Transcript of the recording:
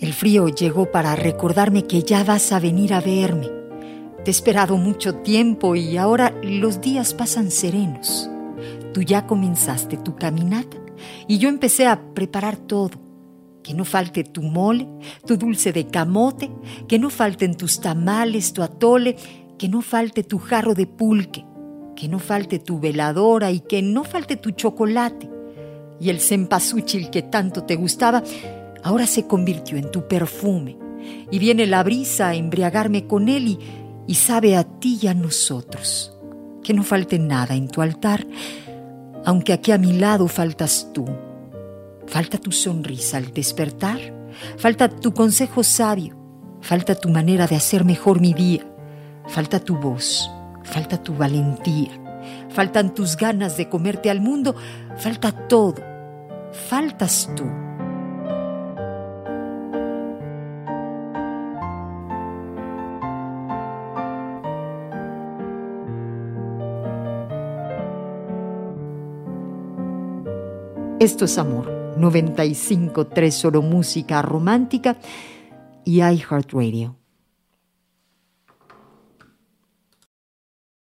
El frío llegó para recordarme que ya vas a venir a verme. Te he esperado mucho tiempo y ahora los días pasan serenos. Tú ya comenzaste tu caminata y yo empecé a preparar todo. Que no falte tu mole, tu dulce de camote, que no falten tus tamales, tu atole, que no falte tu jarro de pulque, que no falte tu veladora y que no falte tu chocolate. Y el cempasúchil que tanto te gustaba, ahora se convirtió en tu perfume. Y viene la brisa a embriagarme con él y, sabe a ti y a nosotros. Que no falte nada en tu altar, aunque aquí a mi lado faltas tú. Falta tu sonrisa al despertar, falta tu consejo sabio, falta tu manera de hacer mejor mi día, falta tu voz, falta tu valentía, faltan tus ganas de comerte al mundo, falta todo, faltas tú. Esto es amor. 95.3 solo música romántica y iHeartRadio.